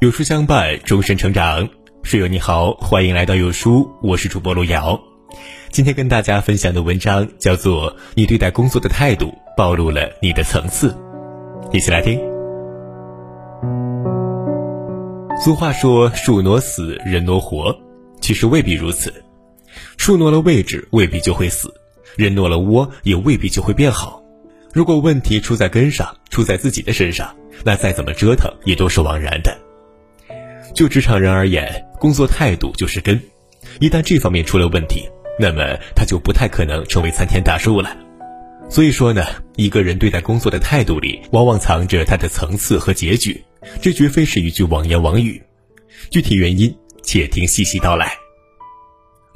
有书相伴，终身成长。室友你好，欢迎来到有书，我是主播路遥。今天跟大家分享的文章叫做《你对待工作的态度暴露了你的层次》，一起来听。俗话说“树挪死，人挪活”，其实未必如此。树挪了位置，未必就会死；人挪了窝，也未必就会变好。如果问题出在根上，出在自己的身上，那再怎么折腾也都是枉然的。就职场人而言，工作态度就是根，一旦这方面出了问题，那么他就不太可能成为参天大树了。所以说呢，一个人对待工作的态度里，往往藏着他的层次和结局，这绝非是一句妄言妄语。具体原因，且听细细道来。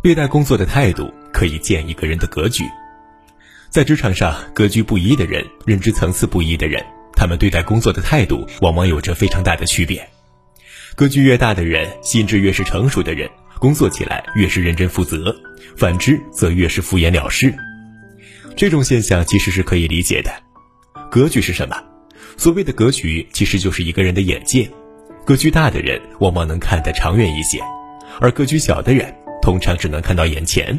对待工作的态度可以见一个人的格局。在职场上，格局不一的人，认知层次不一的人，他们对待工作的态度往往有着非常大的区别。格局越大的人，心智越是成熟的人，工作起来越是认真负责；反之，则越是敷衍了事。这种现象其实是可以理解的。格局是什么？所谓的格局，其实就是一个人的眼界。格局大的人，往往能看得长远一些；而格局小的人，通常只能看到眼前。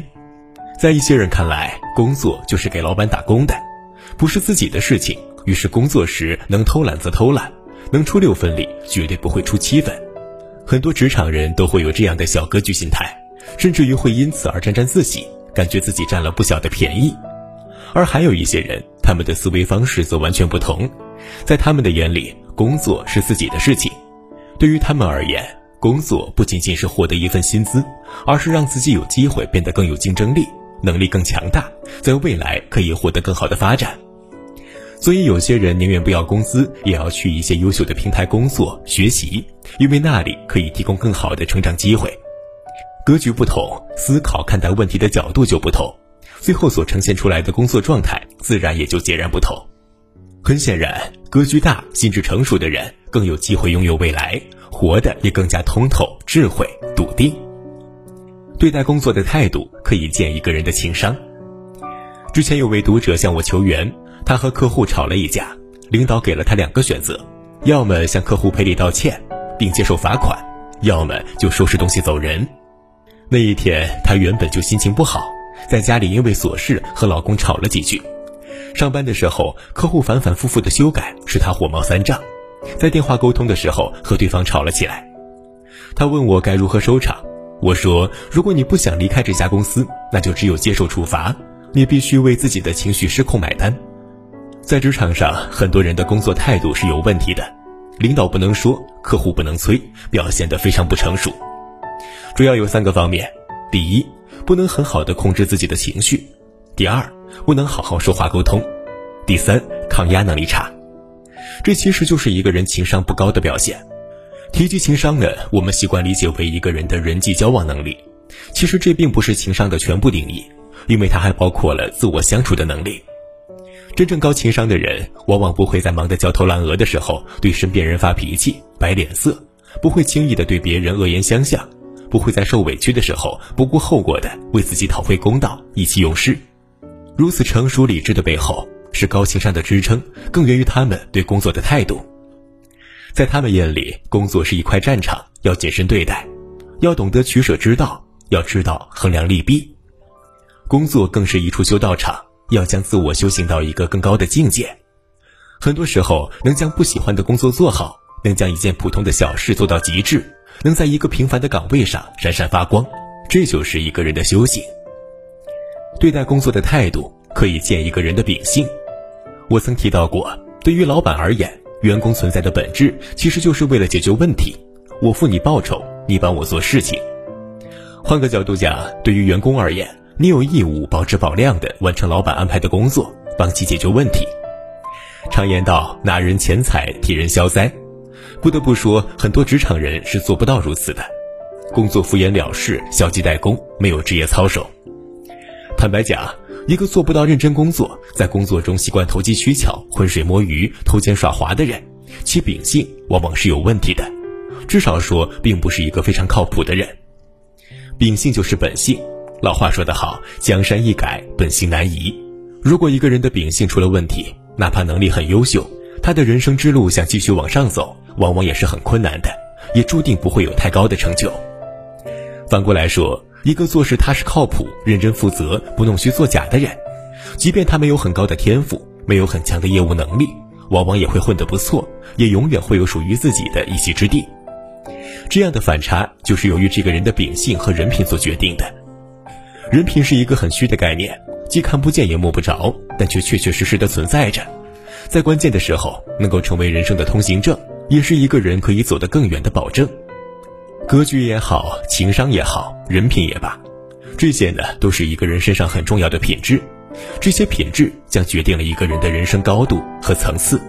在一些人看来，工作就是给老板打工的，不是自己的事情。于是工作时能偷懒则偷懒，能出六分力，绝对不会出七分。很多职场人都会有这样的小格局心态，甚至于会因此而沾沾自喜，感觉自己占了不小的便宜。而还有一些人，他们的思维方式则完全不同，在他们的眼里，工作是自己的事情。对于他们而言，工作不仅仅是获得一份薪资，而是让自己有机会变得更有竞争力。能力更强大，在未来可以获得更好的发展。所以，有些人宁愿不要工资，也要去一些优秀的平台工作学习，因为那里可以提供更好的成长机会。格局不同，思考看待问题的角度就不同，最后所呈现出来的工作状态自然也就截然不同。很显然，格局大、心智成熟的人更有机会拥有未来，活得也更加通透、智慧、笃定。对待工作的态度可以见一个人的情商。之前有位读者向我求援，他和客户吵了一架，领导给了他两个选择：要么向客户赔礼道歉，并接受罚款；要么就收拾东西走人。那一天，他原本就心情不好，在家里因为琐事和老公吵了几句。上班的时候，客户反反复复的修改，使他火冒三丈。在电话沟通的时候，和对方吵了起来。他问我该如何收场。我说：“如果你不想离开这家公司，那就只有接受处罚。你必须为自己的情绪失控买单。”在职场上，很多人的工作态度是有问题的，领导不能说，客户不能催，表现得非常不成熟。主要有三个方面：第一，不能很好的控制自己的情绪；第二，不能好好说话沟通；第三，抗压能力差。这其实就是一个人情商不高的表现。提及情商呢，我们习惯理解为一个人的人际交往能力，其实这并不是情商的全部定义，因为它还包括了自我相处的能力。真正高情商的人，往往不会在忙得焦头烂额的时候对身边人发脾气、摆脸色，不会轻易的对别人恶言相向，不会在受委屈的时候不顾后果的为自己讨回公道、意气用事。如此成熟理智的背后，是高情商的支撑，更源于他们对工作的态度。在他们眼里，工作是一块战场，要谨慎对待，要懂得取舍之道，要知道衡量利弊。工作更是一处修道场，要将自我修行到一个更高的境界。很多时候，能将不喜欢的工作做好，能将一件普通的小事做到极致，能在一个平凡的岗位上闪闪发光，这就是一个人的修行。对待工作的态度，可以见一个人的秉性。我曾提到过，对于老板而言。员工存在的本质其实就是为了解决问题，我付你报酬，你帮我做事情。换个角度讲，对于员工而言，你有义务保质保量的完成老板安排的工作，帮其解决问题。常言道，拿人钱财替人消灾。不得不说，很多职场人是做不到如此的，工作敷衍了事，消极怠工，没有职业操守。坦白讲。一个做不到认真工作，在工作中习惯投机取巧、浑水摸鱼、偷奸耍滑的人，其秉性往往是有问题的，至少说并不是一个非常靠谱的人。秉性就是本性，老话说得好，江山易改，本性难移。如果一个人的秉性出了问题，哪怕能力很优秀，他的人生之路想继续往上走，往往也是很困难的，也注定不会有太高的成就。反过来说，一个做事踏实靠谱、认真负责、不弄虚作假的人，即便他没有很高的天赋，没有很强的业务能力，往往也会混得不错，也永远会有属于自己的一席之地。这样的反差，就是由于这个人的秉性和人品所决定的。人品是一个很虚的概念，既看不见也摸不着，但却确确实实的存在着。在关键的时候，能够成为人生的通行证，也是一个人可以走得更远的保证。格局也好，情商也好，人品也罢，这些呢，都是一个人身上很重要的品质。这些品质将决定了一个人的人生高度和层次。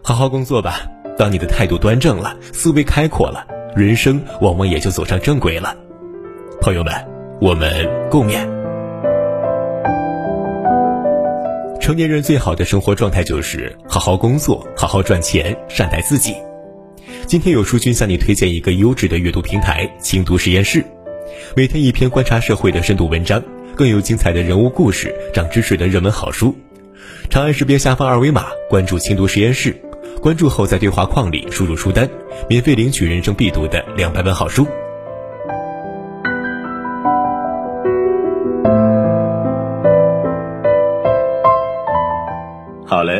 好好工作吧，当你的态度端正了，思维开阔了，人生往往也就走上正轨了。朋友们，我们共勉。成年人最好的生活状态就是好好工作，好好赚钱，善待自己。今天有书君向你推荐一个优质的阅读平台——轻读实验室，每天一篇观察社会的深度文章，更有精彩的人物故事、长知识的热门好书。长按识别下方二维码关注轻读实验室，关注后在对话框里输入书单，免费领取人生必读的两百本好书。